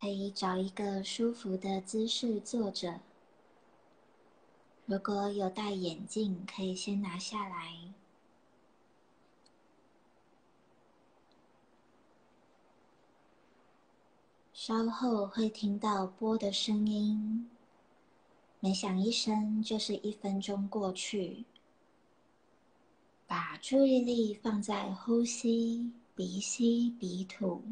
可以找一个舒服的姿势坐着。如果有戴眼镜，可以先拿下来。稍后会听到波的声音，每响一声就是一分钟过去。把注意力放在呼吸，鼻吸鼻吐。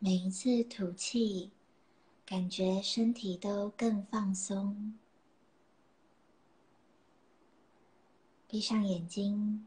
每一次吐气，感觉身体都更放松。闭上眼睛。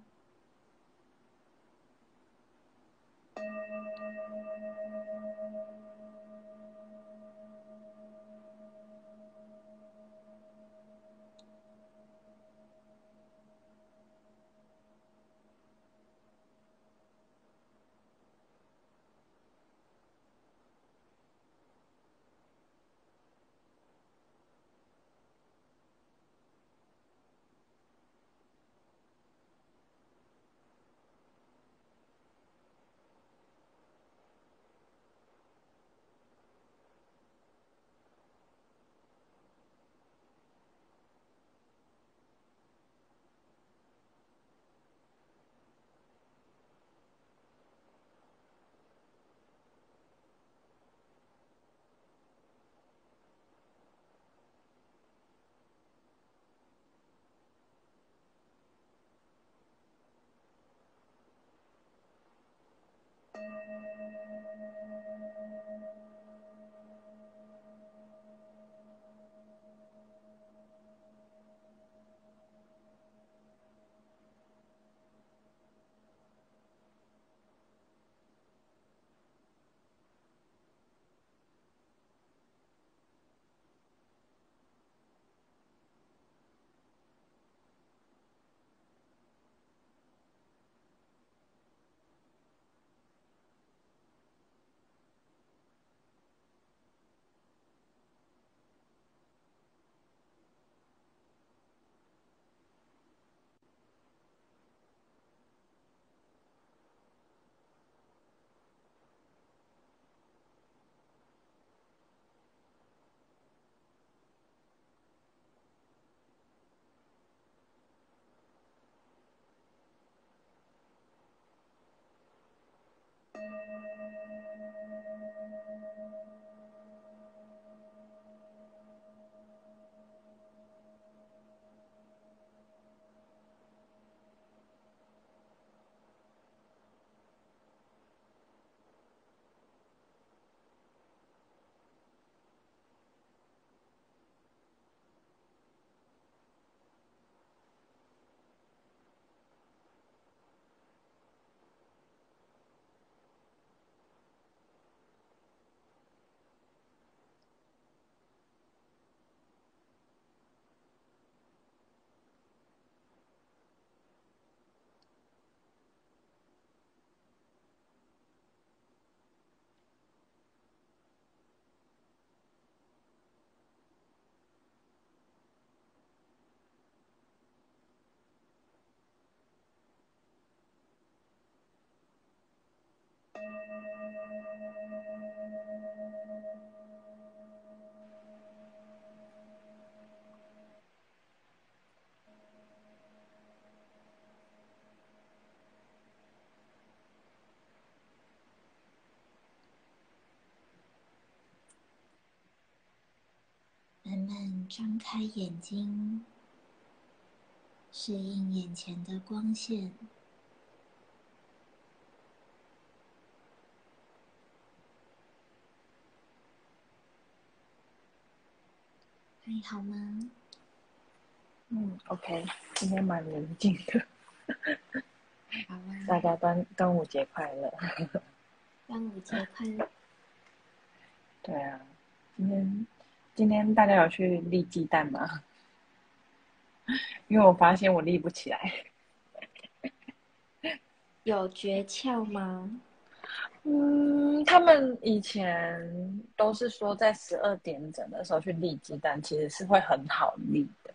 慢慢张开眼睛，适应眼前的光线。还好吗？嗯，OK，今天蛮宁静的。好啊。大家端端午节快乐！端午节快乐！对啊，今天今天大家有去立鸡蛋吗？因为我发现我立不起来。有诀窍吗？嗯，他们以前都是说在十二点整的时候去立鸡蛋，其实是会很好立的。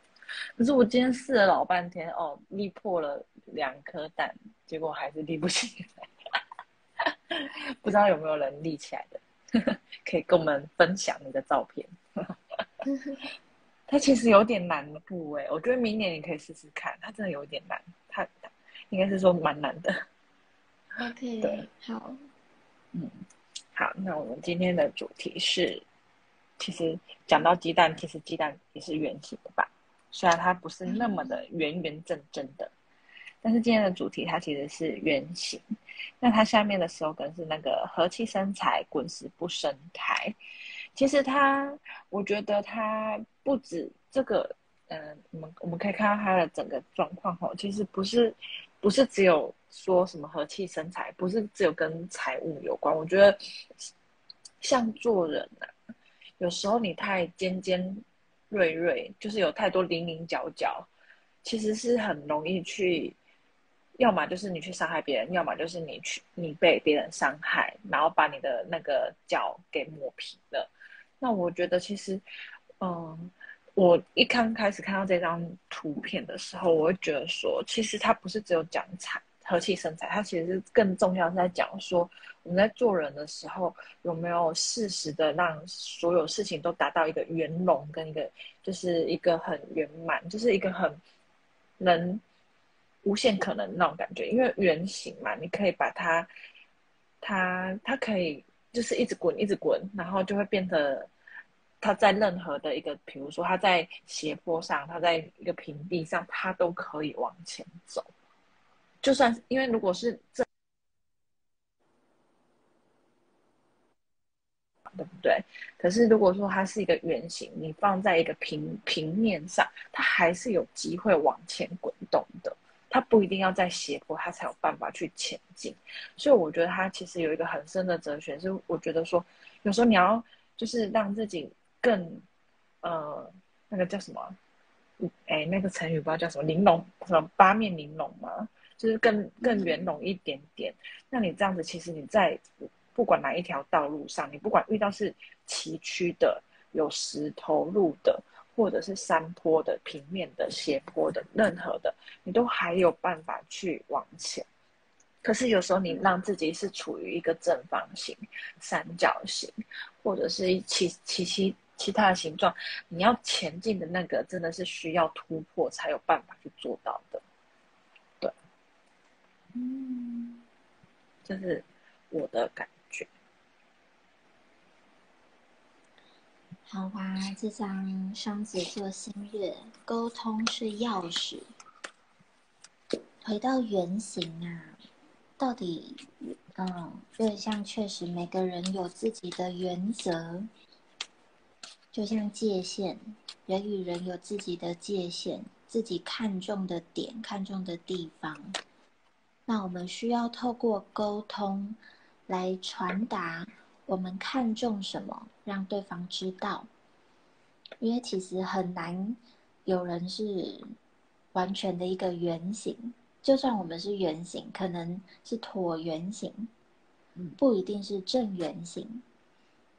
可是我今天试了老半天，哦，立破了两颗蛋，结果还是立不起来。不知道有没有人立起来的，可以跟我们分享你的照片。它其实有点难的部位，我觉得明年你可以试试看，它真的有点难，它应该是说蛮难的。OK，对，好，嗯，好，那我们今天的主题是，其实讲到鸡蛋，其实鸡蛋也是圆形的吧？虽然它不是那么的圆圆正正的，但是今天的主题它其实是圆形。那它下面的 slogan 是那个和气生财，滚石不生苔。其实他，我觉得他不止这个，嗯，我们我们可以看到他的整个状况哈，其实不是，不是只有说什么和气生财，不是只有跟财务有关。我觉得像做人呐，有时候你太尖尖锐锐，就是有太多棱棱角角，其实是很容易去，要么就是你去伤害别人，要么就是你去你被别人伤害，然后把你的那个角给磨平了。那我觉得其实，嗯，我一刚开始看到这张图片的时候，我会觉得说，其实它不是只有讲财和气生财，它其实更重要是在讲说，我们在做人的时候有没有适时的让所有事情都达到一个圆融跟一个就是一个很圆满，就是一个很能无限可能那种感觉。因为圆形嘛，你可以把它，它它可以。就是一直滚，一直滚，然后就会变得，它在任何的一个，比如说它在斜坡上，它在一个平地上，它都可以往前走。就算因为如果是这，对不对？可是如果说它是一个圆形，你放在一个平平面上，它还是有机会往前滚动的。它不一定要在斜坡，它才有办法去前进。所以我觉得它其实有一个很深的哲学，是我觉得说，有时候你要就是让自己更，呃，那个叫什么？哎，那个成语不知道叫什么，玲珑什么八面玲珑嘛，就是更更圆融一点点。那你这样子，其实你在不管哪一条道路上，你不管遇到是崎岖的、有石头路的。或者是山坡的、平面的、斜坡的，任何的，你都还有办法去往前。可是有时候你让自己是处于一个正方形、三角形，或者是其其其其他的形状，你要前进的那个，真的是需要突破才有办法去做到的。对，嗯，这是我的感。好吧，这张双子座星月，沟通是钥匙。回到原型啊，到底，嗯，月相确实每个人有自己的原则，就像界限，人与人有自己的界限，自己看重的点、看重的地方。那我们需要透过沟通来传达。我们看重什么，让对方知道。因为其实很难有人是完全的一个圆形，就算我们是圆形，可能是椭圆形，不一定是正圆形。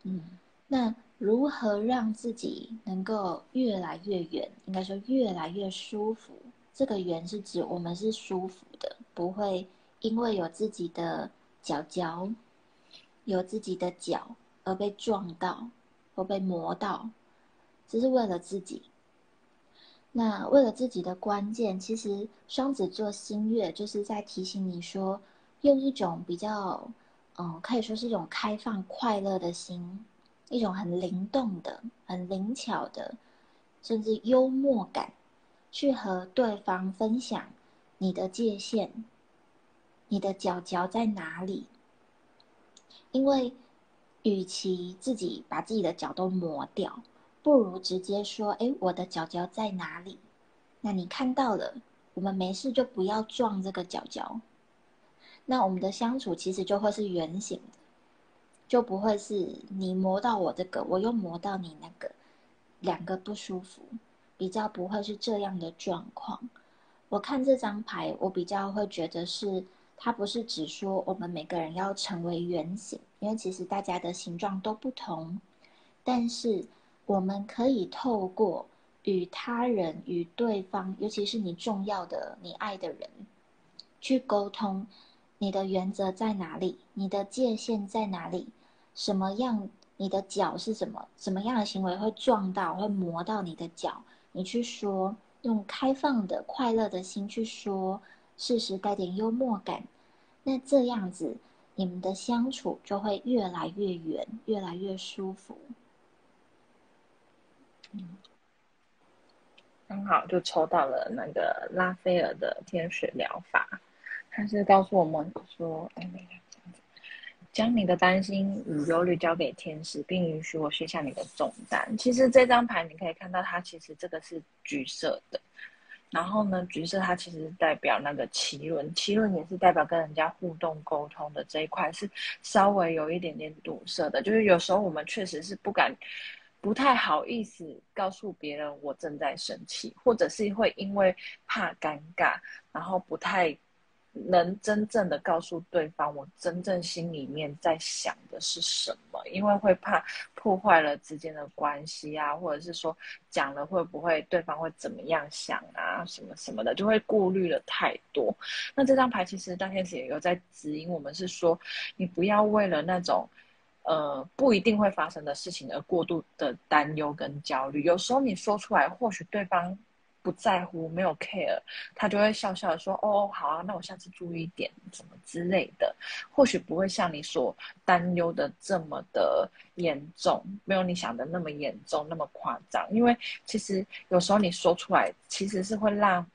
嗯，那如何让自己能够越来越圆？应该说越来越舒服。这个圆是指我们是舒服的，不会因为有自己的角角。有自己的脚而被撞到或被磨到，只是为了自己。那为了自己的关键，其实双子座新月就是在提醒你说，用一种比较，嗯，可以说是一种开放快乐的心，一种很灵动的、很灵巧的，甚至幽默感，去和对方分享你的界限，你的脚脚在哪里。因为，与其自己把自己的脚都磨掉，不如直接说：“哎，我的脚脚在哪里？”那你看到了，我们没事就不要撞这个脚脚。那我们的相处其实就会是圆形，就不会是你磨到我这个，我又磨到你那个，两个不舒服，比较不会是这样的状况。我看这张牌，我比较会觉得是。它不是只说我们每个人要成为圆形，因为其实大家的形状都不同。但是我们可以透过与他人、与对方，尤其是你重要的、你爱的人，去沟通，你的原则在哪里？你的界限在哪里？什么样？你的脚是什么？什么样的行为会撞到、会磨到你的脚？你去说，用开放的、快乐的心去说，事实带点幽默感，那这样子，你们的相处就会越来越远，越来越舒服。嗯，刚好就抽到了那个拉斐尔的天使疗法。他是告诉我们说：“哎，这样子将你的担心与忧虑交给天使，并允许我卸下你的重担。”其实这张牌你可以看到，它其实这个是橘色的。然后呢，橘色它其实代表那个奇轮，奇轮也是代表跟人家互动沟通的这一块，是稍微有一点点堵塞的。就是有时候我们确实是不敢、不太好意思告诉别人我正在生气，或者是会因为怕尴尬，然后不太。能真正的告诉对方我真正心里面在想的是什么，因为会怕破坏了之间的关系啊，或者是说讲了会不会对方会怎么样想啊，什么什么的，就会顾虑了太多。那这张牌其实大天使也有在指引我们，是说你不要为了那种呃不一定会发生的事情而过度的担忧跟焦虑。有时候你说出来，或许对方。不在乎，没有 care，他就会笑笑的说：“哦，好啊，那我下次注意一点，什么之类的。或许不会像你所担忧的这么的严重，没有你想的那么严重，那么夸张。因为其实有时候你说出来，其实是会让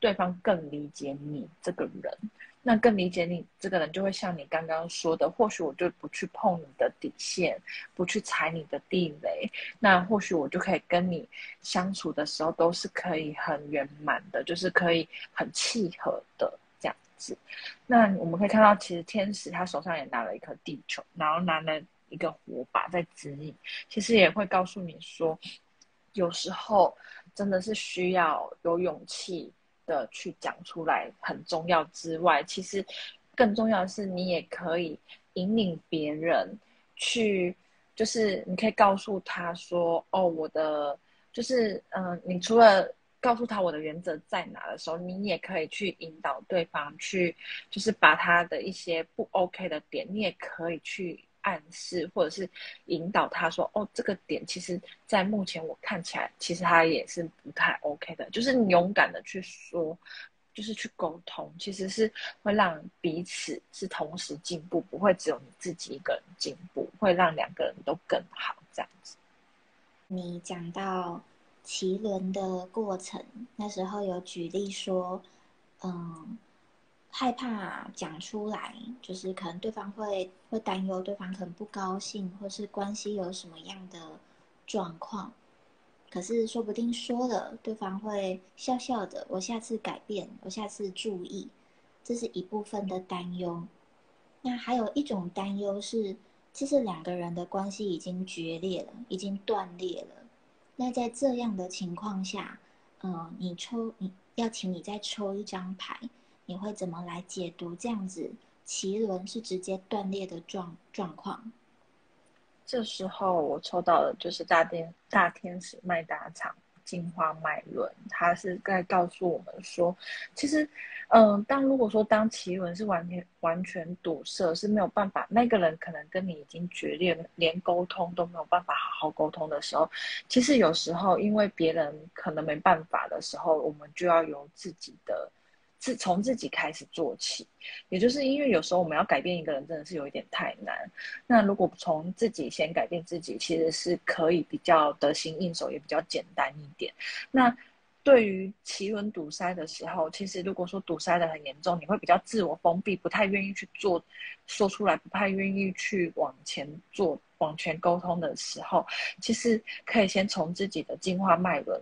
对方更理解你这个人。”那更理解你这个人，就会像你刚刚说的，或许我就不去碰你的底线，不去踩你的地雷，那或许我就可以跟你相处的时候都是可以很圆满的，就是可以很契合的这样子。那我们可以看到，其实天使他手上也拿了一颗地球，然后拿了一个火把在指引，其实也会告诉你说，有时候真的是需要有勇气。的去讲出来很重要之外，其实更重要的是，你也可以引领别人去，就是你可以告诉他说：“哦，我的就是嗯，你除了告诉他我的原则在哪的时候，你也可以去引导对方去，就是把他的一些不 OK 的点，你也可以去。”暗示或者是引导他说：“哦，这个点其实，在目前我看起来，其实他也是不太 OK 的。就是你勇敢的去说，就是去沟通，其实是会让彼此是同时进步，不会只有你自己一个人进步，会让两个人都更好。这样子。你讲到奇轮的过程，那时候有举例说，嗯。”害怕讲出来，就是可能对方会会担忧，对方可能不高兴，或是关系有什么样的状况。可是说不定说了，对方会笑笑的。我下次改变，我下次注意，这是一部分的担忧。那还有一种担忧是，其实两个人的关系已经决裂了，已经断裂了。那在这样的情况下，嗯，你抽，你要请你再抽一张牌。你会怎么来解读这样子？奇轮是直接断裂的状状况。这时候我抽到的就是大天大天使麦达场进化脉轮，它是在告诉我们说，其实，嗯，当如果说当奇轮是完全完全堵塞，是没有办法，那个人可能跟你已经决裂，连沟通都没有办法好好沟通的时候，其实有时候因为别人可能没办法的时候，我们就要由自己的。是从自己开始做起，也就是因为有时候我们要改变一个人，真的是有一点太难。那如果从自己先改变自己，其实是可以比较得心应手，也比较简单一点。那对于奇轮堵塞的时候，其实如果说堵塞的很严重，你会比较自我封闭，不太愿意去做，说出来不太愿意去往前做、往前沟通的时候，其实可以先从自己的进化脉轮。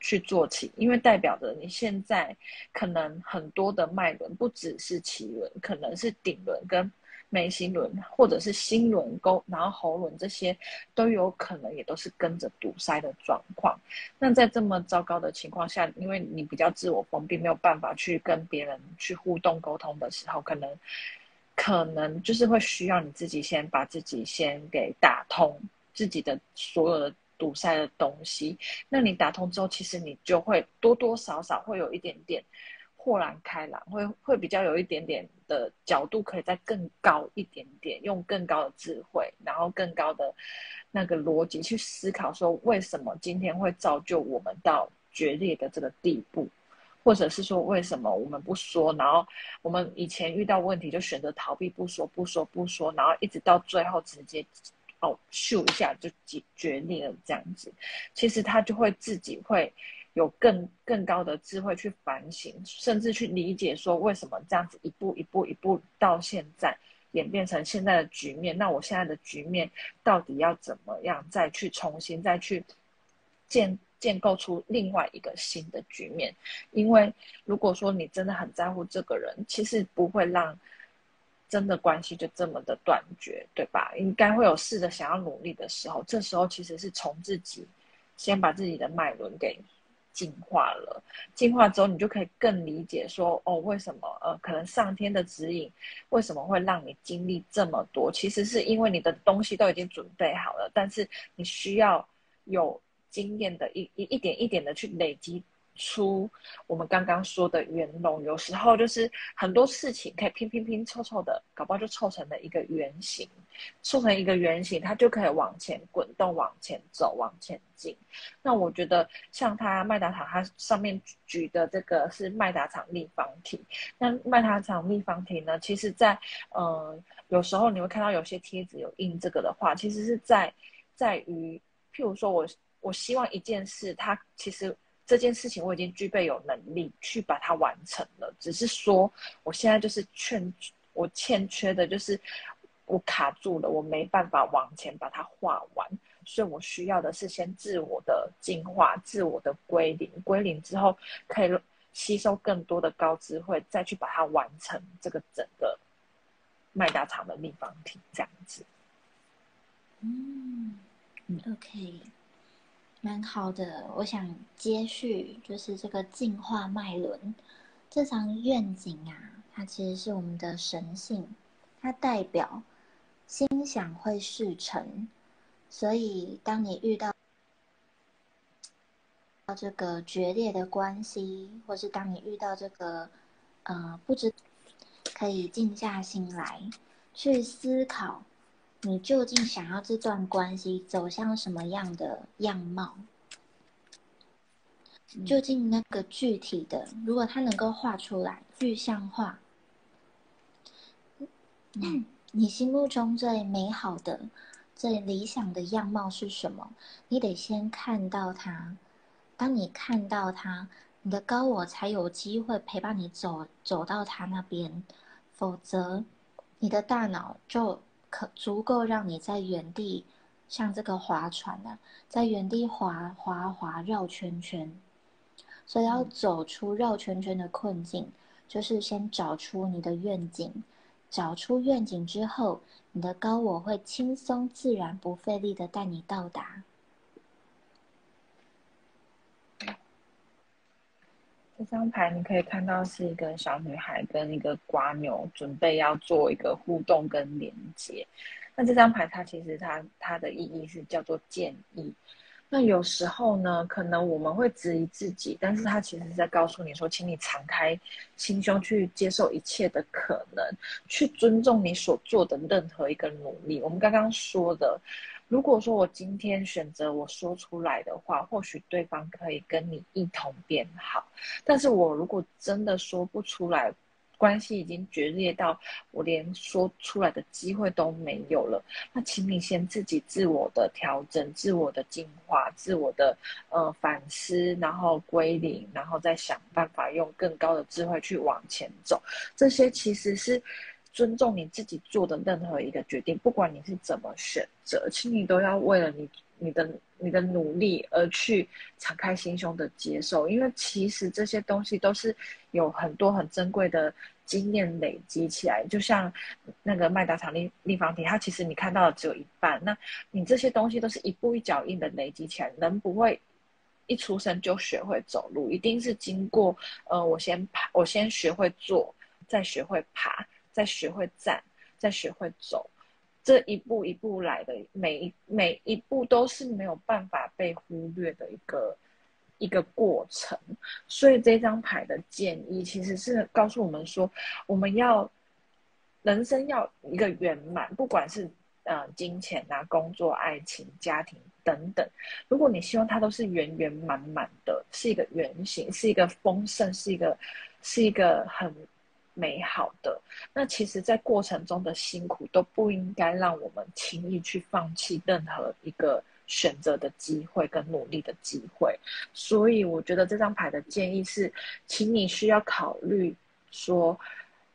去做起，因为代表着你现在可能很多的脉轮不只是脐轮，可能是顶轮跟眉心轮，或者是心轮沟，然后喉轮这些都有可能也都是跟着堵塞的状况。那在这么糟糕的情况下，因为你比较自我封闭，没有办法去跟别人去互动沟通的时候，可能可能就是会需要你自己先把自己先给打通自己的所有的。堵塞的东西，那你打通之后，其实你就会多多少少会有一点点豁然开朗，会会比较有一点点的角度，可以再更高一点点，用更高的智慧，然后更高的那个逻辑去思考，说为什么今天会造就我们到决裂的这个地步，或者是说为什么我们不说，然后我们以前遇到问题就选择逃避，不说不说不说，然后一直到最后直接哦咻一下就决决裂了这样子，其实他就会自己会。有更更高的智慧去反省，甚至去理解说为什么这样子一步一步一步到现在演变成现在的局面。那我现在的局面到底要怎么样再去重新再去建建构出另外一个新的局面？因为如果说你真的很在乎这个人，其实不会让真的关系就这么的断绝，对吧？应该会有试着想要努力的时候。这时候其实是从自己先把自己的脉轮给。进化了，进化之后，你就可以更理解说，哦，为什么呃，可能上天的指引为什么会让你经历这么多？其实是因为你的东西都已经准备好了，但是你需要有经验的一一一点一点的去累积。出我们刚刚说的圆龙，有时候就是很多事情可以拼拼拼凑凑的，搞不好就凑成了一个圆形，凑成一个圆形，它就可以往前滚动、往前走、往前进。那我觉得像它麦达场，它上面举的这个是麦达场立方体。那麦达场立方体呢，其实在嗯，有时候你会看到有些贴纸有印这个的话，其实是在在于，譬如说我我希望一件事，它其实。这件事情我已经具备有能力去把它完成了，只是说我现在就是欠我欠缺的就是我卡住了，我没办法往前把它画完，所以我需要的是先自我的进化、自我的归零，归零之后可以吸收更多的高智慧，再去把它完成这个整个麦达场的立方体这样子。嗯，OK。蛮好的，我想接续就是这个进化脉轮，这张愿景啊，它其实是我们的神性，它代表心想会事成，所以当你遇到到这个决裂的关系，或是当你遇到这个呃不知，可以静下心来去思考。你究竟想要这段关系走向什么样的样貌？究竟那个具体的，如果他能够画出来、具象化，你心目中最美好的、最理想的样貌是什么？你得先看到它。当你看到它，你的高我才有机会陪伴你走走到他那边，否则你的大脑就。可足够让你在原地，像这个划船啊，在原地划划划绕圈圈。所以要走出绕圈圈的困境，就是先找出你的愿景。找出愿景之后，你的高我会轻松自然、不费力的带你到达。这张牌你可以看到是一个小女孩跟一个瓜牛准备要做一个互动跟连接。那这张牌它其实它它的意义是叫做建议。那有时候呢，可能我们会质疑自己，但是它其实是在告诉你说，请你敞开心胸去接受一切的可能，去尊重你所做的任何一个努力。我们刚刚说的。如果说我今天选择我说出来的话，或许对方可以跟你一同变好。但是我如果真的说不出来，关系已经决裂到我连说出来的机会都没有了，那请你先自己自我的调整、自我的进化、自我的呃反思，然后归零，然后再想办法用更高的智慧去往前走。这些其实是。尊重你自己做的任何一个决定，不管你是怎么选择，请你都要为了你、你的、你的努力而去敞开心胸的接受，因为其实这些东西都是有很多很珍贵的经验累积起来。就像那个麦达场立立方体，它其实你看到的只有一半，那你这些东西都是一步一脚印的累积起来，人不会一出生就学会走路，一定是经过呃，我先爬，我先学会坐，再学会爬。再学会站，再学会走，这一步一步来的，每一每一步都是没有办法被忽略的一个一个过程。所以这张牌的建议其实是告诉我们说，我们要人生要一个圆满，不管是呃金钱啊、工作、爱情、家庭等等。如果你希望它都是圆圆满满的，是一个圆形，是一个丰盛，是一个是一个很。美好的，那其实，在过程中的辛苦都不应该让我们轻易去放弃任何一个选择的机会跟努力的机会。所以，我觉得这张牌的建议是，请你需要考虑说，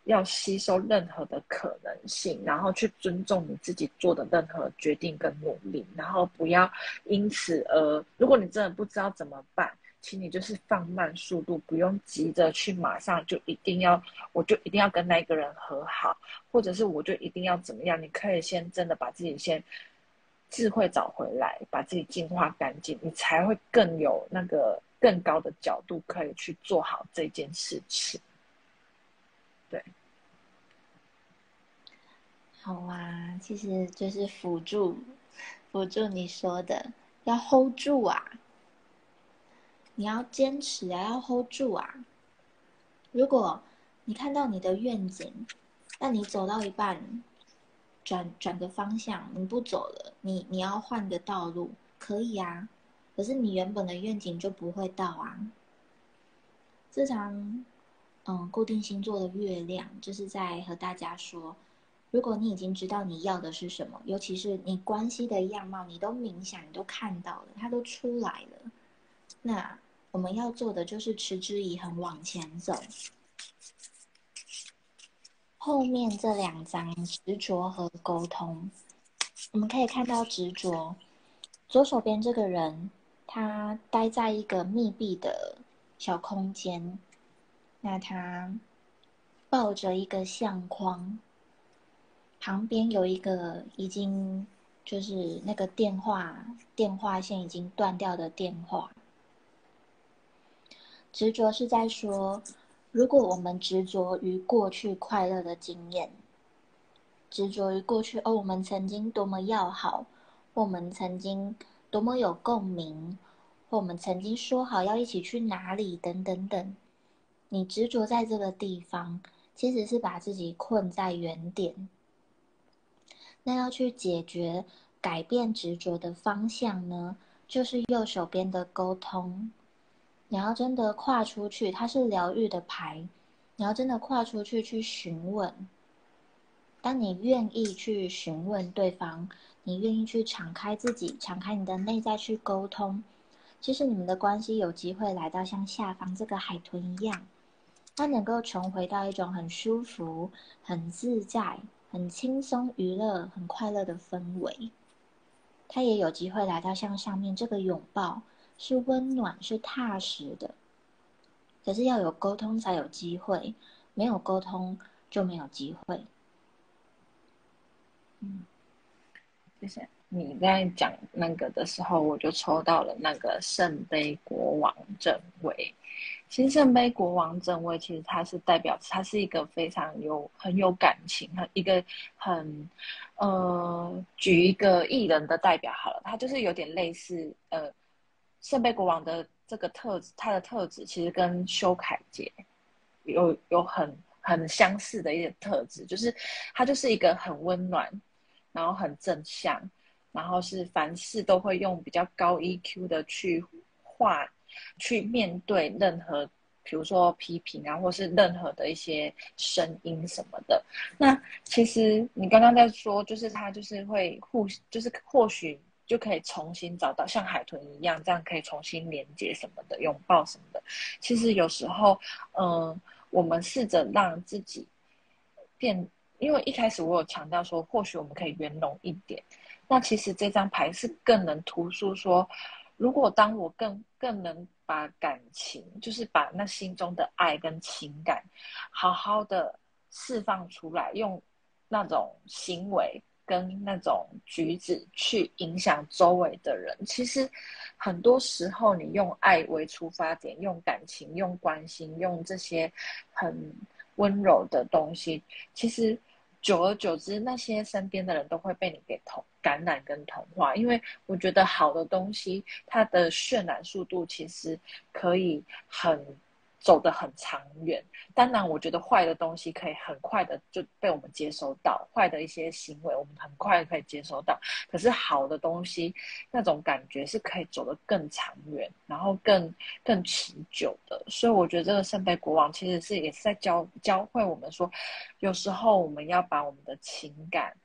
要吸收任何的可能性，然后去尊重你自己做的任何决定跟努力，然后不要因此而，如果你真的不知道怎么办。请你就是放慢速度，不用急着去马上就一定要，我就一定要跟那个人和好，或者是我就一定要怎么样？你可以先真的把自己先智慧找回来，把自己净化干净，你才会更有那个更高的角度可以去做好这件事情。对，好啊，其实就是辅助辅助你说的，要 hold 住啊。你要坚持啊，要 hold 住啊！如果你看到你的愿景，那你走到一半，转转个方向，你不走了，你你要换个道路，可以啊。可是你原本的愿景就不会到啊。这场嗯固定星座的月亮，就是在和大家说，如果你已经知道你要的是什么，尤其是你关系的样貌，你都冥想，你都看到了，它都出来了，那。我们要做的就是持之以恒往前走。后面这两张执着和沟通，我们可以看到执着。左手边这个人，他待在一个密闭的小空间，那他抱着一个相框，旁边有一个已经就是那个电话电话线已经断掉的电话。执着是在说，如果我们执着于过去快乐的经验，执着于过去哦，我们曾经多么要好，我们曾经多么有共鸣，我们曾经说好要一起去哪里，等等等，你执着在这个地方，其实是把自己困在原点。那要去解决、改变执着的方向呢，就是右手边的沟通。你要真的跨出去，它是疗愈的牌。你要真的跨出去去询问。当你愿意去询问对方，你愿意去敞开自己，敞开你的内在去沟通，其实你们的关系有机会来到像下方这个海豚一样，它能够重回到一种很舒服、很自在、很轻松、娱乐、很快乐的氛围。它也有机会来到像上面这个拥抱。是温暖，是踏实的。可是要有沟通才有机会，没有沟通就没有机会。嗯，谢谢你在讲那个的时候，我就抽到了那个圣杯国王正位。其实圣杯国王正位，其实它是代表，它是一个非常有很有感情，很一个很呃，举一个艺人的代表好了，他就是有点类似呃。圣杯国王的这个特质，他的特质其实跟修凯杰有有很很相似的一点特质，就是他就是一个很温暖，然后很正向，然后是凡事都会用比较高 EQ 的去化，去面对任何，比如说批评啊，或是任何的一些声音什么的。那其实你刚刚在说，就是他就是会互，就是或许。就可以重新找到像海豚一样，这样可以重新连接什么的，拥抱什么的。其实有时候，嗯，我们试着让自己变，因为一开始我有强调说，或许我们可以圆融一点。那其实这张牌是更能突出说，如果当我更更能把感情，就是把那心中的爱跟情感，好好的释放出来，用那种行为。跟那种举止去影响周围的人，其实很多时候你用爱为出发点，用感情、用关心、用这些很温柔的东西，其实久而久之，那些身边的人都会被你给同感染跟同化。因为我觉得好的东西，它的渲染速度其实可以很。走得很长远，当然，我觉得坏的东西可以很快的就被我们接收到，坏的一些行为我们很快可以接收到。可是好的东西，那种感觉是可以走得更长远，然后更更持久的。所以我觉得这个圣杯国王其实是也是在教教会我们说，有时候我们要把我们的情感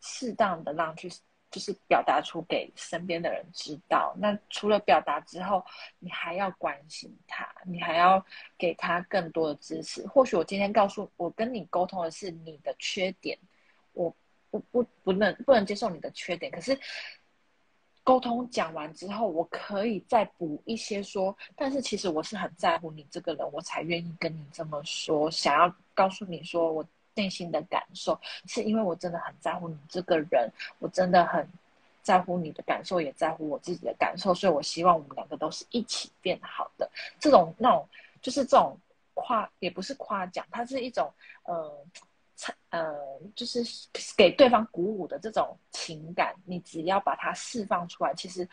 适当的让去。就是表达出给身边的人知道。那除了表达之后，你还要关心他，你还要给他更多的支持。或许我今天告诉我跟你沟通的是你的缺点，我不不不能不能接受你的缺点。可是沟通讲完之后，我可以再补一些说，但是其实我是很在乎你这个人，我才愿意跟你这么说，想要告诉你说我。内心的感受，是因为我真的很在乎你这个人，我真的很在乎你的感受，也在乎我自己的感受，所以我希望我们两个都是一起变好的。这种那种就是这种夸，也不是夸奖，它是一种呃，呃，就是给对方鼓舞的这种情感。你只要把它释放出来，其实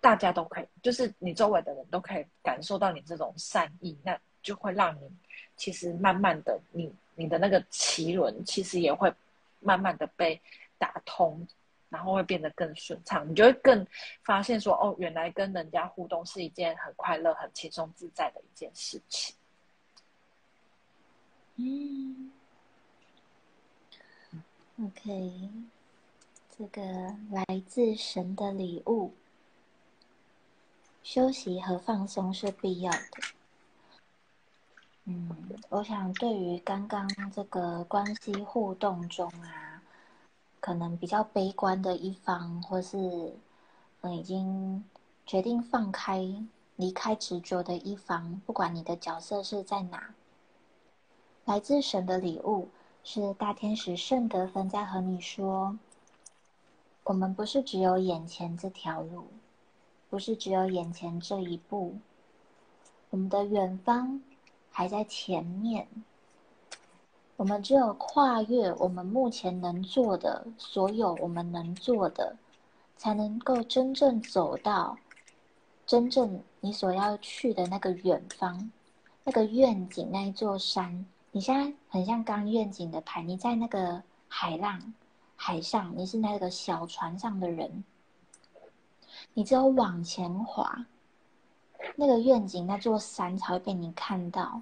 大家都可以，就是你周围的人都可以感受到你这种善意，那就会让你其实慢慢的你。你的那个脐轮其实也会慢慢的被打通，然后会变得更顺畅。你就会更发现说，哦，原来跟人家互动是一件很快乐、很轻松自在的一件事情。嗯，OK，这个来自神的礼物，休息和放松是必要的。嗯，我想对于刚刚这个关系互动中啊，可能比较悲观的一方，或是嗯已经决定放开、离开执着的一方，不管你的角色是在哪，来自神的礼物是大天使圣德芬在和你说：我们不是只有眼前这条路，不是只有眼前这一步，我们的远方。还在前面，我们只有跨越我们目前能做的所有，我们能做的，才能够真正走到真正你所要去的那个远方，那个愿景那一座山。你现在很像刚愿景的牌，你在那个海浪海上，你是那个小船上的人，你只有往前滑。那个愿景，那座山才会被你看到。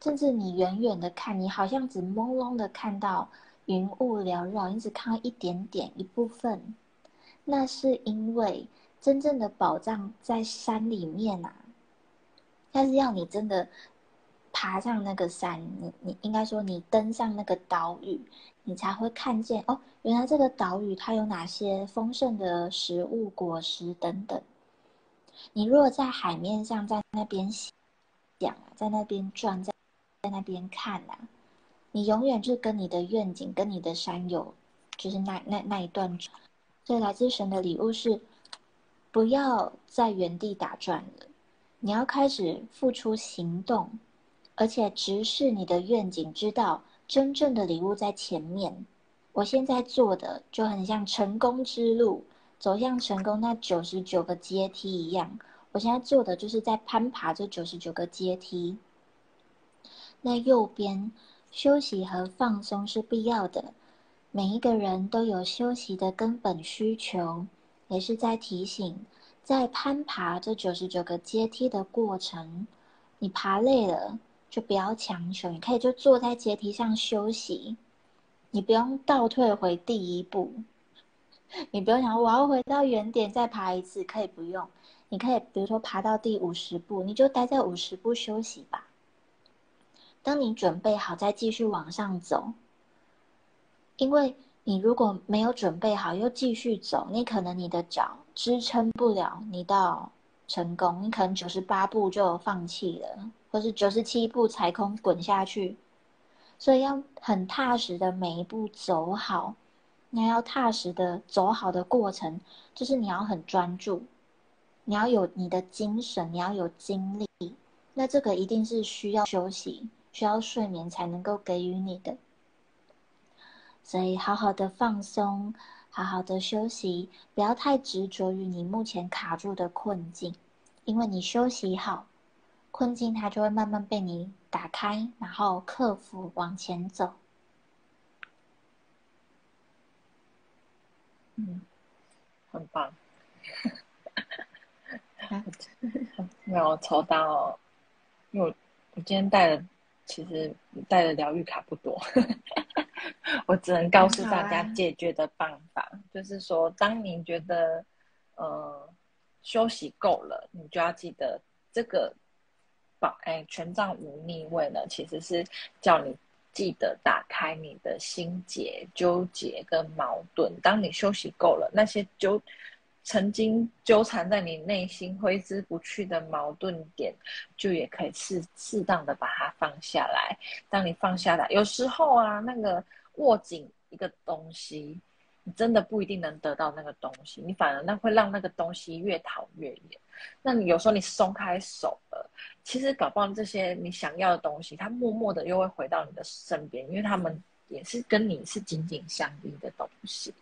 甚至你远远的看，你好像只朦胧的看到云雾缭绕，你只看到一点点一部分。那是因为真正的宝藏在山里面啊。但是要你真的爬上那个山，你你应该说你登上那个岛屿，你才会看见哦，原来这个岛屿它有哪些丰盛的食物、果实等等。你如果在海面上，在那边想啊，在那边转，在在那边看呐，你永远就跟你的愿景、跟你的山友，就是那那那一段。所以来自神的礼物是，不要在原地打转了，你要开始付出行动，而且直视你的愿景，知道真正的礼物在前面。我现在做的就很像成功之路。走向成功那九十九个阶梯一样，我现在做的就是在攀爬这九十九个阶梯。那右边休息和放松是必要的，每一个人都有休息的根本需求，也是在提醒，在攀爬这九十九个阶梯的过程，你爬累了就不要强求，你可以就坐在阶梯上休息，你不用倒退回第一步。你不用想，我要回到原点再爬一次，可以不用。你可以比如说爬到第五十步，你就待在五十步休息吧。当你准备好再继续往上走，因为你如果没有准备好又继续走，你可能你的脚支撑不了你到成功，你可能九十八步就放弃了，或是九十七步踩空滚下去。所以要很踏实的每一步走好。你要踏实的走好的过程，就是你要很专注，你要有你的精神，你要有精力。那这个一定是需要休息、需要睡眠才能够给予你的。所以好好的放松，好好的休息，不要太执着于你目前卡住的困境，因为你休息好，困境它就会慢慢被你打开，然后克服往前走。嗯，很棒。没有抽到，因为我我今天带的其实带的疗愈卡不多，我只能告诉大家解决的办法，就是说，当你觉得呃休息够了，你就要记得这个保哎权杖五逆位呢，其实是叫你记得打开你的心结、纠结跟矛盾。当你休息够了，那些纠。曾经纠缠在你内心挥之不去的矛盾点，就也可以适适当的把它放下来。当你放下来，有时候啊，那个握紧一个东西，你真的不一定能得到那个东西，你反而那会让那个东西越逃越远。那你有时候你松开手了，其实搞不好这些你想要的东西，它默默的又会回到你的身边，因为他们也是跟你是紧紧相依的东西。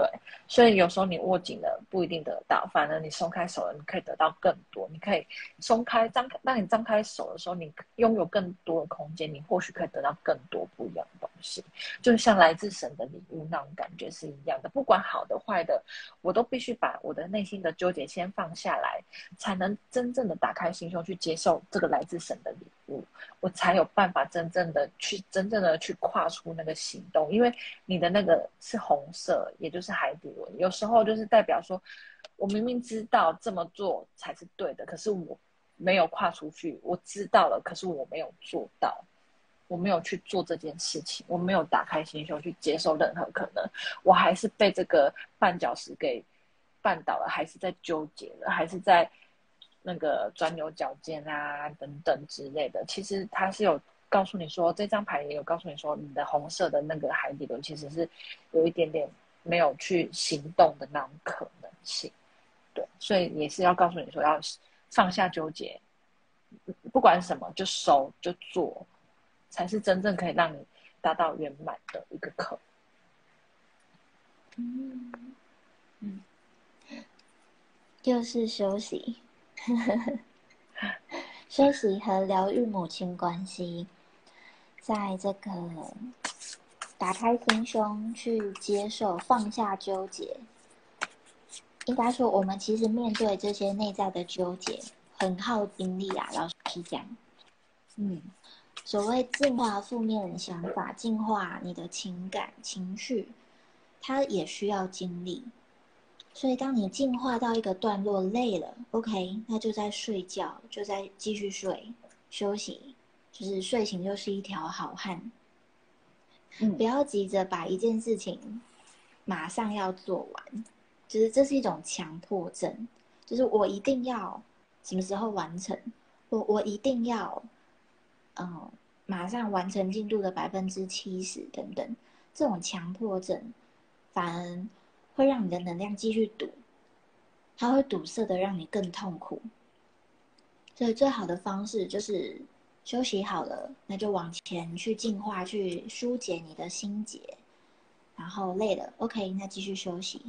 对，所以有时候你握紧了不一定得到，反而你松开手了，你可以得到更多。你可以松开、张开，当你张开手的时候，你拥有更多的空间，你或许可以得到更多不一样的东西，就像来自神的礼物那种感觉是一样的。不管好的坏的，我都必须把我的内心的纠结先放下来，才能真正的打开心胸去接受这个来自神的礼物，我才有办法真正的去真正的去跨出那个行动。因为你的那个是红色，也就。是海底轮，有时候就是代表说，我明明知道这么做才是对的，可是我没有跨出去。我知道了，可是我没有做到，我没有去做这件事情，我没有打开心胸去接受任何可能，我还是被这个绊脚石给绊倒了，还是在纠结了，还是在那个钻牛角尖啊等等之类的。其实他是有告诉你说，这张牌也有告诉你说，你的红色的那个海底轮其实是有一点点。没有去行动的那种可能性，对，所以也是要告诉你说，要放下纠结，不管什么就收就做，才是真正可以让你达到圆满的一个课。嗯嗯，又是休息，休息和疗愈母亲关系，在这个。打开心胸，去接受，放下纠结。应该说，我们其实面对这些内在的纠结，很耗精力啊。老实讲，嗯，所谓净化负面想法，净化你的情感情绪，它也需要精力。所以，当你净化到一个段落，累了，OK，那就在睡觉，就在继续睡，休息，就是睡醒就是一条好汉。不要急着把一件事情马上要做完，就是这是一种强迫症，就是我一定要什么时候完成，我我一定要，嗯，马上完成进度的百分之七十等等，这种强迫症反而会让你的能量继续堵，它会堵塞的让你更痛苦，所以最好的方式就是。休息好了，那就往前去进化，去疏解你的心结。然后累了，OK，那继续休息。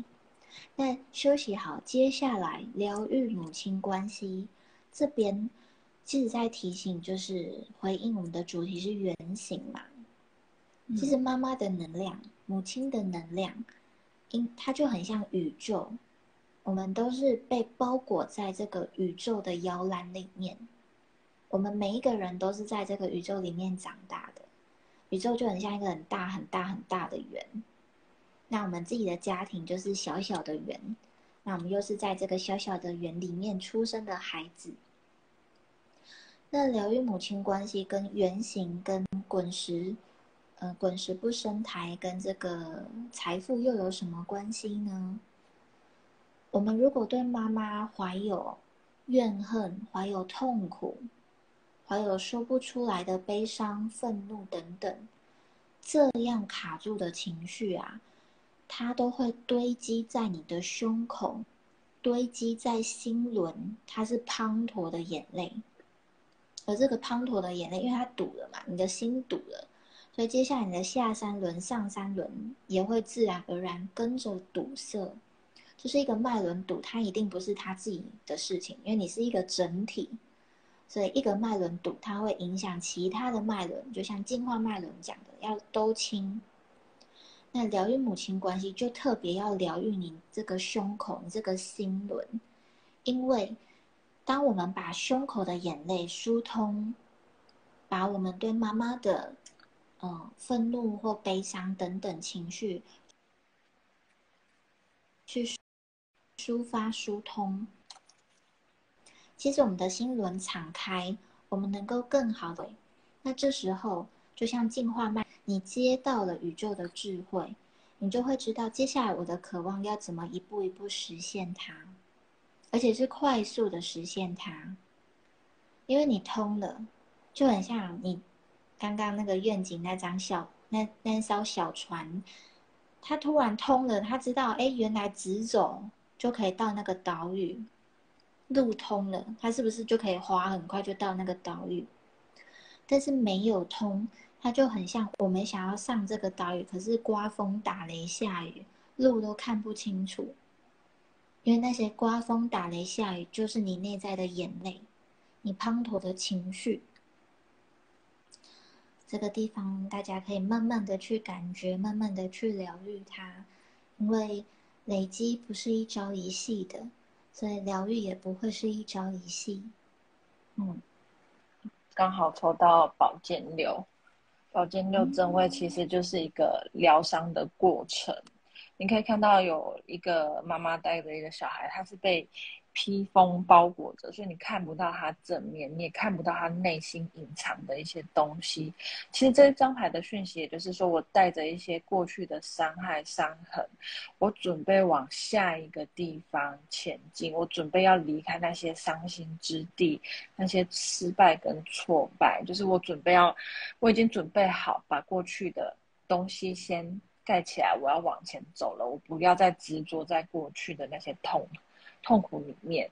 那休息好，接下来疗愈母亲关系这边，其实在提醒，就是回应我们的主题是原型嘛。其实妈妈的能量，母亲的能量，因它就很像宇宙，我们都是被包裹在这个宇宙的摇篮里面。我们每一个人都是在这个宇宙里面长大的，宇宙就很像一个很大很大很大的圆。那我们自己的家庭就是小小的圆，那我们又是在这个小小的圆里面出生的孩子。那疗愈母亲关系跟圆形、跟滚石，呃，滚石不生台跟这个财富又有什么关系呢？我们如果对妈妈怀有怨恨、怀有痛苦，还有说不出来的悲伤、愤怒等等，这样卡住的情绪啊，它都会堆积在你的胸口，堆积在心轮，它是滂沱的眼泪。而这个滂沱的眼泪，因为它堵了嘛，你的心堵了，所以接下来你的下三轮、上三轮也会自然而然跟着堵塞，就是一个脉轮堵，它一定不是他自己的事情，因为你是一个整体，所以一个脉轮堵，它会影响其他的脉轮，就像进化脉轮讲的，要都清。那疗愈母亲关系，就特别要疗愈你这个胸口、你这个心轮，因为当我们把胸口的眼泪疏通，把我们对妈妈的，嗯，愤怒或悲伤等等情绪，去抒发疏通，其实我们的心轮敞开，我们能够更好的。那这时候，就像进化脉。你接到了宇宙的智慧，你就会知道接下来我的渴望要怎么一步一步实现它，而且是快速的实现它。因为你通了，就很像你刚刚那个愿景那张小那那艘小船，它突然通了，它知道哎，原来直走就可以到那个岛屿，路通了，它是不是就可以滑很快就到那个岛屿？但是没有通。它就很像我们想要上这个岛屿，可是刮风打雷下雨，路都看不清楚。因为那些刮风打雷下雨，就是你内在的眼泪，你滂沱的情绪。这个地方大家可以慢慢的去感觉，慢慢的去疗愈它，因为累积不是一朝一夕的，所以疗愈也不会是一朝一夕。嗯，刚好抽到宝剑六。宝剑六正位其实就是一个疗伤的过程，你可以看到有一个妈妈带着一个小孩，他是被。披风包裹着，所以你看不到他正面，你也看不到他内心隐藏的一些东西。其实这一张牌的讯息，也就是说，我带着一些过去的伤害、伤痕，我准备往下一个地方前进。我准备要离开那些伤心之地，那些失败跟挫败，就是我准备要，我已经准备好把过去的东西先盖起来，我要往前走了。我不要再执着在过去的那些痛。痛苦里面，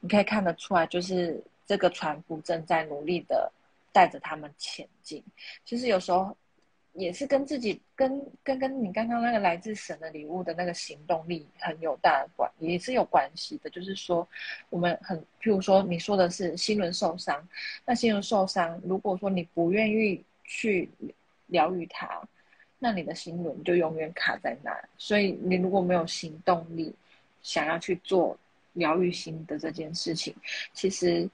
你可以看得出来，就是这个船夫正在努力的带着他们前进。其实有时候也是跟自己、跟跟跟你刚刚那个来自神的礼物的那个行动力很有大的关，也是有关系的。就是说，我们很，譬如说你说的是心轮受伤，那心轮受伤，如果说你不愿意去疗愈它，那你的心轮就永远卡在那。所以你如果没有行动力，想要去做疗愈心的这件事情，其实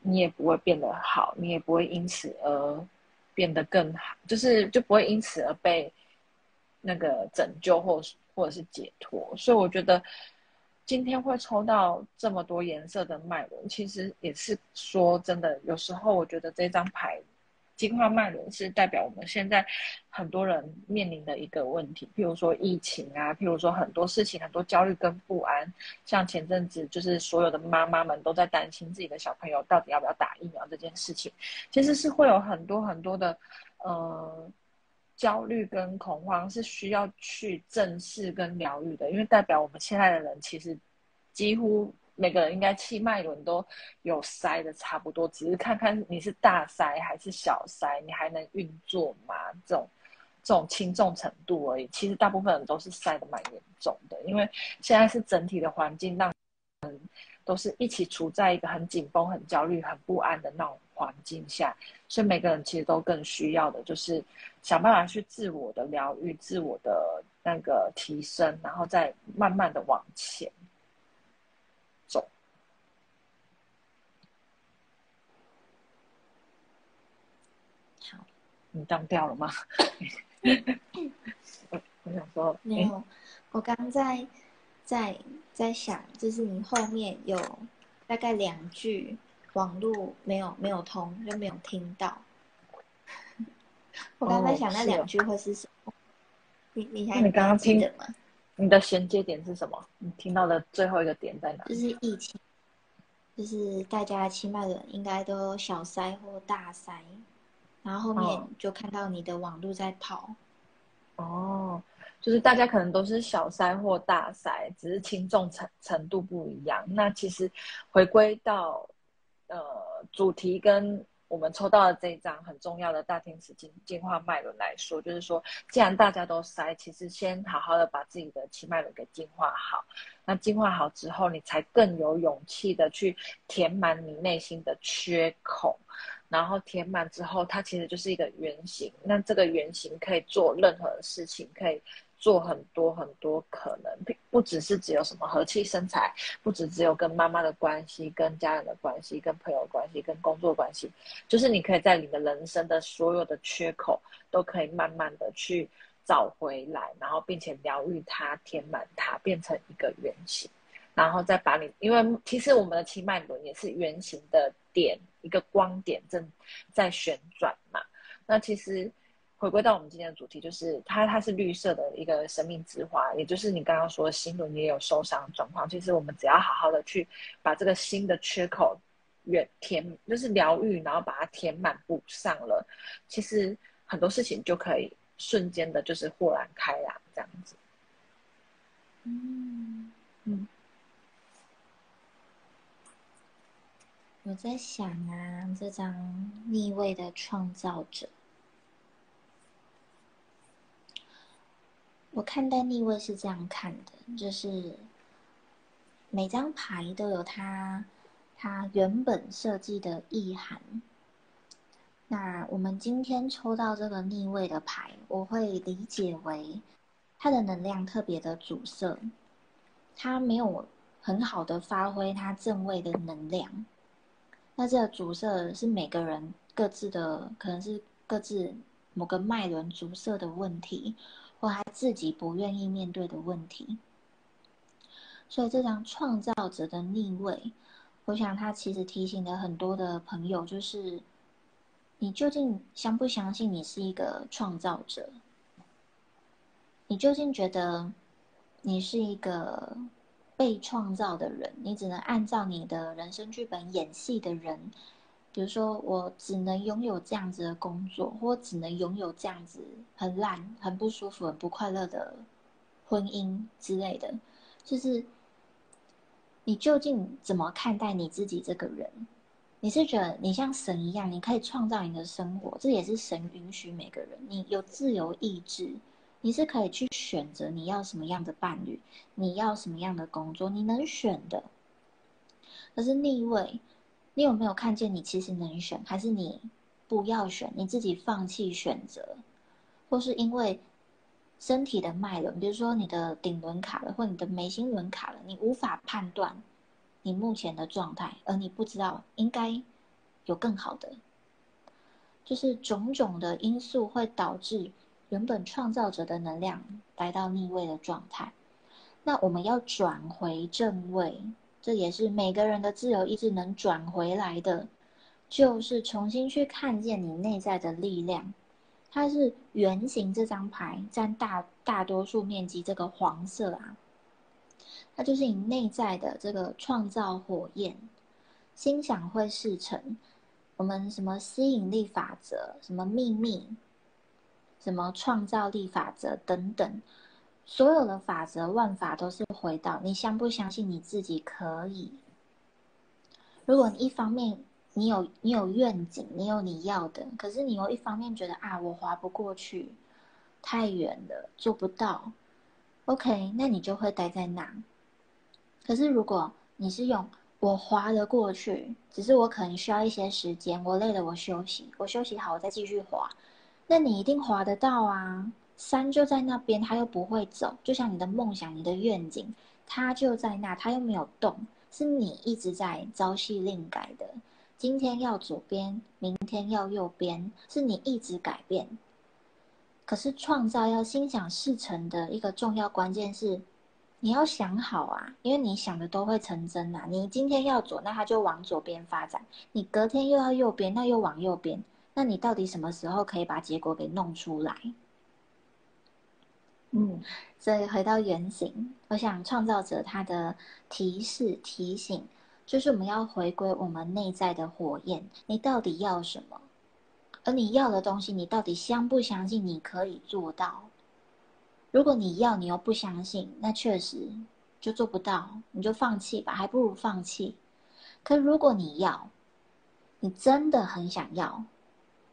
你也不会变得好，你也不会因此而变得更好，就是就不会因此而被那个拯救或或者是解脱。所以我觉得今天会抽到这么多颜色的脉轮，其实也是说真的，有时候我觉得这张牌。进化脉轮是代表我们现在很多人面临的一个问题，譬如说疫情啊，譬如说很多事情，很多焦虑跟不安。像前阵子，就是所有的妈妈们都在担心自己的小朋友到底要不要打疫苗这件事情，其实是会有很多很多的呃焦虑跟恐慌，是需要去正视跟疗愈的，因为代表我们现在的人其实几乎。每个人应该气脉轮都有塞的差不多，只是看看你是大塞还是小塞，你还能运作吗？这种这种轻重程度而已。其实大部分人都是塞的蛮严重的，因为现在是整体的环境让都是一起处在一个很紧绷、很焦虑、很不安的那种环境下，所以每个人其实都更需要的就是想办法去自我的疗愈、自我的那个提升，然后再慢慢的往前。你当掉了吗？我想说没有，我刚在在在想，就是你后面有大概两句网络没有没有通，就没有听到。我刚在想那两句会是什么？你你还你刚刚听的吗？你的衔接点是什么？你听到的最后一个点在哪？就是疫情，就是大家清迈的应该都小塞或大塞。然后后面就看到你的网络在跑，哦，就是大家可能都是小塞或大塞，只是轻重程程度不一样。那其实回归到呃主题跟我们抽到的这一张很重要的大天使进进化脉轮来说，就是说，既然大家都塞，其实先好好的把自己的气脉轮给净化好。那净化好之后，你才更有勇气的去填满你内心的缺口。然后填满之后，它其实就是一个圆形。那这个圆形可以做任何事情，可以。做很多很多可能，不只是只有什么和气生财，不只只有跟妈妈的关系、跟家人的关系、跟朋友关系、跟工作关系，就是你可以在你的人生的所有的缺口，都可以慢慢的去找回来，然后并且疗愈它、填满它，变成一个圆形，然后再把你，因为其实我们的七脉轮也是圆形的点，一个光点正在旋转嘛，那其实。回归到我们今天的主题，就是它它是绿色的一个生命之花，也就是你刚刚说心轮也有受伤状况。其实我们只要好好的去把这个心的缺口圆填，就是疗愈，然后把它填满补上了，其实很多事情就可以瞬间的，就是豁然开朗这样子。嗯嗯，我在想啊，这张逆位的创造者。我看待逆位是这样看的，就是每张牌都有它它原本设计的意涵。那我们今天抽到这个逆位的牌，我会理解为它的能量特别的阻塞，它没有很好的发挥它正位的能量。那这个阻塞是每个人各自的，可能是各自某个脉轮阻塞的问题。或他自己不愿意面对的问题，所以这张创造者的逆位，我想他其实提醒了很多的朋友，就是你究竟相不相信你是一个创造者？你究竟觉得你是一个被创造的人？你只能按照你的人生剧本演戏的人？比如说，我只能拥有这样子的工作，或只能拥有这样子很烂、很不舒服、很不快乐的婚姻之类的。就是你究竟怎么看待你自己这个人？你是觉得你像神一样，你可以创造你的生活，这也是神允许每个人，你有自由意志，你是可以去选择你要什么样的伴侣，你要什么样的工作，你能选的。可是逆位。你有没有看见你其实能选，还是你不要选，你自己放弃选择，或是因为身体的脉轮，比如说你的顶轮卡了，或你的眉心轮卡了，你无法判断你目前的状态，而你不知道应该有更好的，就是种种的因素会导致原本创造者的能量来到逆位的状态，那我们要转回正位。这也是每个人的自由意志能转回来的，就是重新去看见你内在的力量。它是圆形这张牌占大大多数面积，这个黄色啊，它就是你内在的这个创造火焰，心想会事成。我们什么吸引力法则，什么秘密，什么创造力法则等等。所有的法则、万法都是回到你相不相信你自己可以。如果你一方面你有你有愿景，你有你要的，可是你又一方面觉得啊，我划不过去，太远了，做不到。OK，那你就会待在那。可是如果你是用我划得过去，只是我可能需要一些时间，我累了我休息，我休息好我再继续划，那你一定划得到啊。山就在那边，他又不会走，就像你的梦想、你的愿景，他就在那，他又没有动，是你一直在朝夕令改的。今天要左边，明天要右边，是你一直改变。可是创造要心想事成的一个重要关键是，你要想好啊，因为你想的都会成真呐。你今天要左，那他就往左边发展；你隔天又要右边，那又往右边。那你到底什么时候可以把结果给弄出来？嗯，所以回到原型，我想创造者他的提示提醒，就是我们要回归我们内在的火焰。你到底要什么？而你要的东西，你到底相不相信你可以做到？如果你要，你又不相信，那确实就做不到，你就放弃吧，还不如放弃。可如果你要，你真的很想要，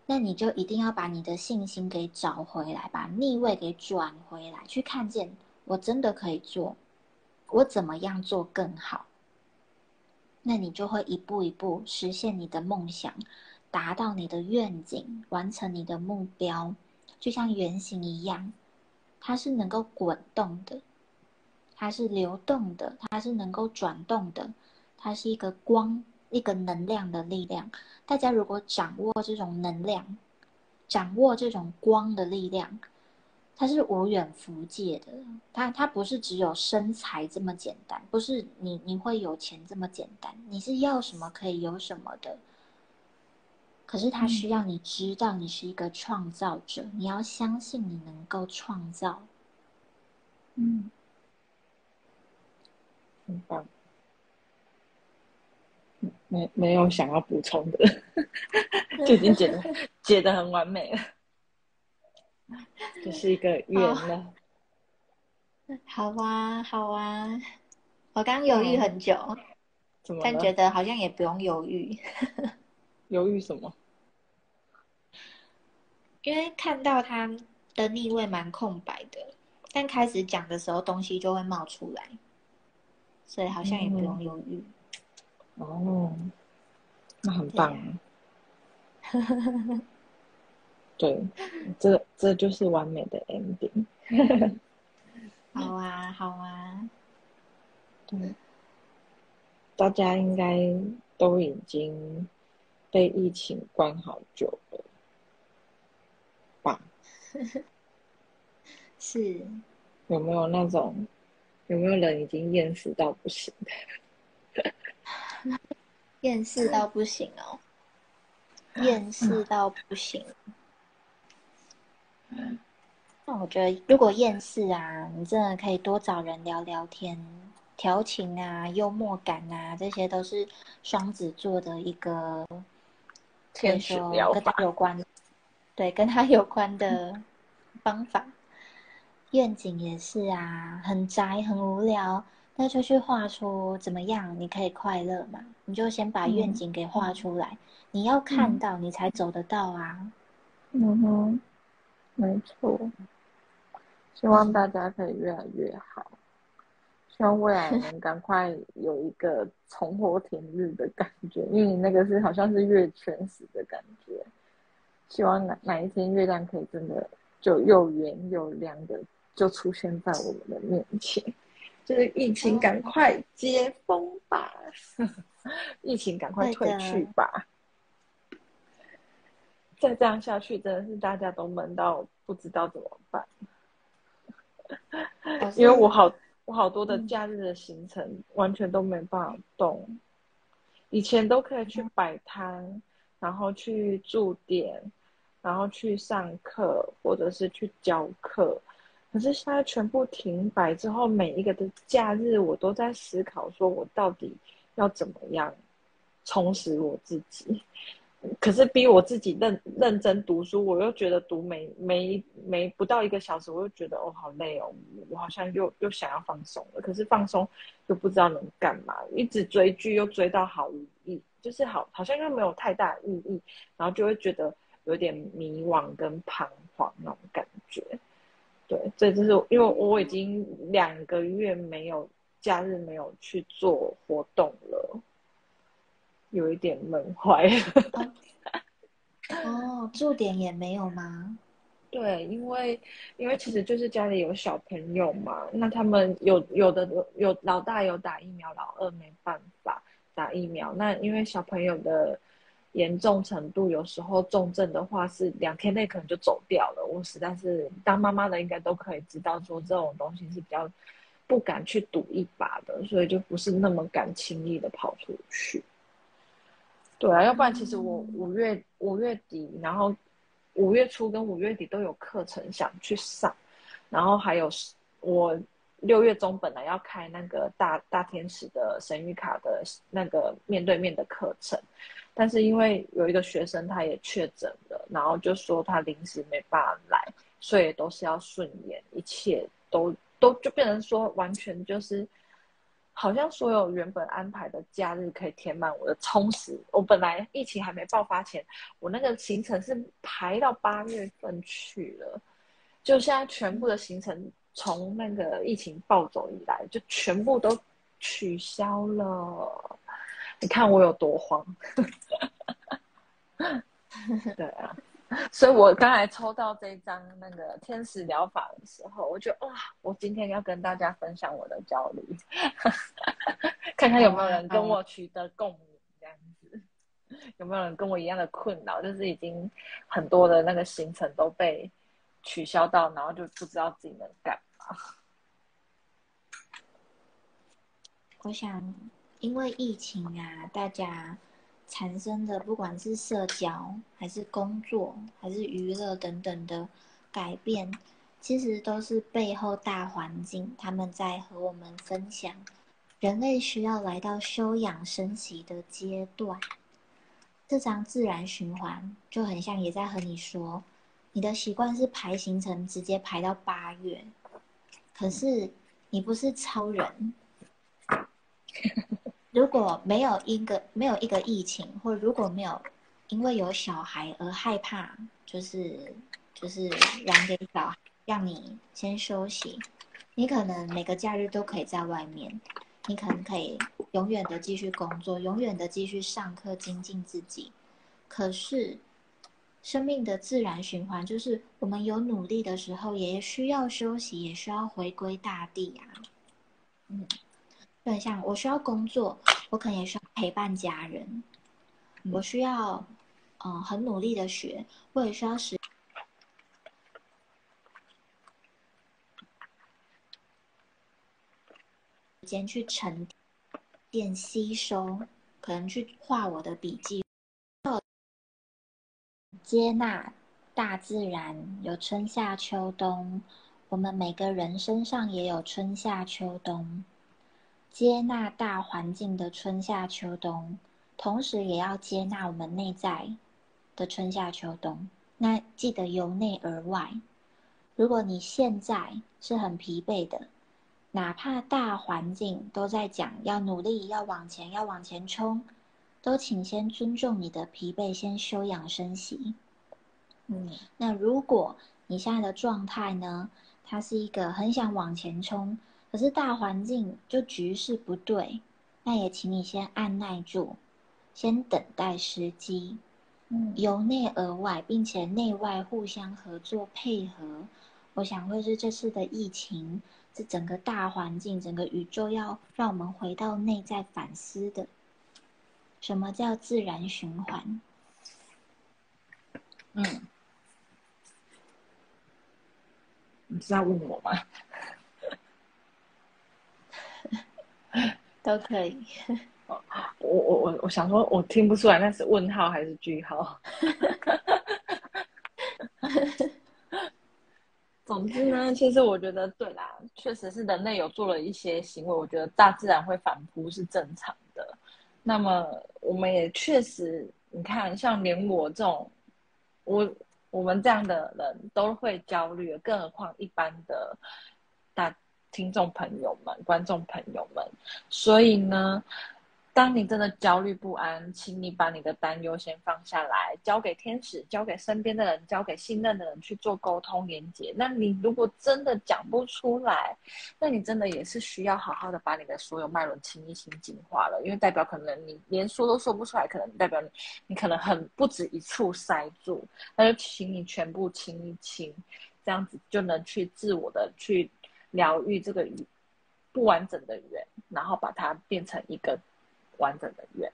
那你就一定要把你的信心给找回来，把逆位给转回来，去看见我真的可以做，我怎么样做更好。那你就会一步一步实现你的梦想，达到你的愿景，完成你的目标。就像圆形一样，它是能够滚动的，它是流动的，它是能够转动的，它是一个光，一个能量的力量。大家如果掌握这种能量，掌握这种光的力量。它是无远弗届的，它它不是只有身材这么简单，不是你你会有钱这么简单，你是要什么可以有什么的。可是它需要你知道你是一个创造者，你要相信你能够创造。嗯，很棒，没没有想要补充的，就已经解的解的很完美了。这 是一个圆了，好啊，好啊，我刚犹豫很久，但觉得好像也不用犹豫。犹豫什么？因为看到他的逆位蛮空白的，但开始讲的时候东西就会冒出来，所以好像也不用犹豫。哦，那很棒。对，这这就是完美的 ending。好啊，好啊。对，大家应该都已经被疫情关好久了吧？是。有没有那种？有没有人已经厌世到不行？厌世到不行哦！厌世到不行。那我觉得，如果厌世啊，你真的可以多找人聊聊天，调情啊、幽默感啊，这些都是双子座的一个，天使跟他有关，对，跟他有关的方法。愿景也是啊，很宅很无聊，那就去画出怎么样？你可以快乐嘛？你就先把愿景给画出来，你要看到，你才走得到啊。嗯哼。没错，希望大家可以越来越好，希望未来 能赶快有一个重获天日的感觉，因为那个是好像是月全食的感觉。希望哪哪一天月亮可以真的就又圆又亮的就出现在我们的面前，就是疫情赶快解封吧，疫情赶快退去吧。再这样下去，真的是大家都闷到不知道怎么办。因为我好，我好多的假日的行程完全都没办法动。以前都可以去摆摊，然后去驻点，然后去上课，或者是去教课。可是现在全部停摆之后，每一个的假日，我都在思考，说我到底要怎么样充实我自己。可是逼我自己认认真读书，我又觉得读没没没不到一个小时，我又觉得哦好累哦，我好像又又想要放松了。可是放松又不知道能干嘛，一直追剧又追到好无意，就是好好像又没有太大意义，然后就会觉得有点迷惘跟彷徨那种感觉。对，这就是因为我已经两个月没有假日没有去做活动了。有一点闷坏了。哦，驻点也没有吗？对，因为因为其实就是家里有小朋友嘛，那他们有有的有老大有打疫苗，老二没办法打疫苗。那因为小朋友的严重程度，有时候重症的话是两天内可能就走掉了。我实在是当妈妈的应该都可以知道，说这种东西是比较不敢去赌一把的，所以就不是那么敢轻易的跑出去。对啊，要不然其实我五月五月底，然后五月初跟五月底都有课程想去上，然后还有我六月中本来要开那个大大天使的神谕卡的那个面对面的课程，但是因为有一个学生他也确诊了，然后就说他临时没办法来，所以都是要顺延，一切都都就变成说完全就是好像所有原本安排的假日可以填满我的充实。我本来疫情还没爆发前，我那个行程是排到八月份去了，就现在全部的行程从那个疫情暴走以来，就全部都取消了。你看我有多慌。对啊。所以我刚才抽到这张那个天使疗法的时候，我觉得哇，我今天要跟大家分享我的焦虑，看看有没有人跟我取得共鸣，这样子，有没有人跟我一样的困扰，就是已经很多的那个行程都被取消到，然后就不知道自己能干嘛。我想，因为疫情啊，大家。产生的不管是社交还是工作还是娱乐等等的改变，其实都是背后大环境他们在和我们分享，人类需要来到休养生息的阶段。这张自然循环就很像也在和你说，你的习惯是排行程直接排到八月，可是你不是超人。如果没有一个没有一个疫情，或如果没有因为有小孩而害怕，就是就是让给小孩让你先休息，你可能每个假日都可以在外面，你可能可以永远的继续工作，永远的继续上课精进自己。可是生命的自然循环就是，我们有努力的时候，也需要休息，也需要回归大地啊。嗯。对，像我需要工作，我可能也需要陪伴家人。我需要，嗯，很努力的学，我也需要时间去沉淀、吸收，可能去画我的笔记，接纳大自然有春夏秋冬，我们每个人身上也有春夏秋冬。接纳大环境的春夏秋冬，同时也要接纳我们内在的春夏秋冬。那记得由内而外。如果你现在是很疲惫的，哪怕大环境都在讲要努力、要往前、要往前冲，都请先尊重你的疲惫，先休养生息。嗯，那如果你现在的状态呢？它是一个很想往前冲。可是大环境就局势不对，那也请你先按耐住，先等待时机，嗯，由内而外，并且内外互相合作配合，我想会是这次的疫情，这整个大环境，整个宇宙要让我们回到内在反思的，什么叫自然循环？嗯，你是在问我吗？都可以。我我我我想说，我听不出来那是问号还是句号。总之呢，其实我觉得对啦，确实是人类有做了一些行为，我觉得大自然会反扑是正常的。那么我们也确实，你看，像连我这种，我我们这样的人都会焦虑，更何况一般的大。听众朋友们、观众朋友们，所以呢，当你真的焦虑不安，请你把你的担忧先放下来，交给天使，交给身边的人，交给信任的人去做沟通连接。那你如果真的讲不出来，那你真的也是需要好好的把你的所有脉轮清一清、净化了，因为代表可能你连说都说不出来，可能代表你你可能很不止一处塞住，那就请你全部清一清，这样子就能去自我的去。疗愈这个不完整的圆，然后把它变成一个完整的圆。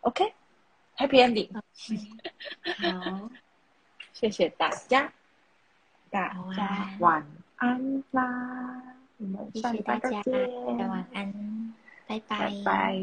OK，Happy Ending。好，谢谢大家，大家晚安啦！我们下礼拜再见，晚安，拜拜拜。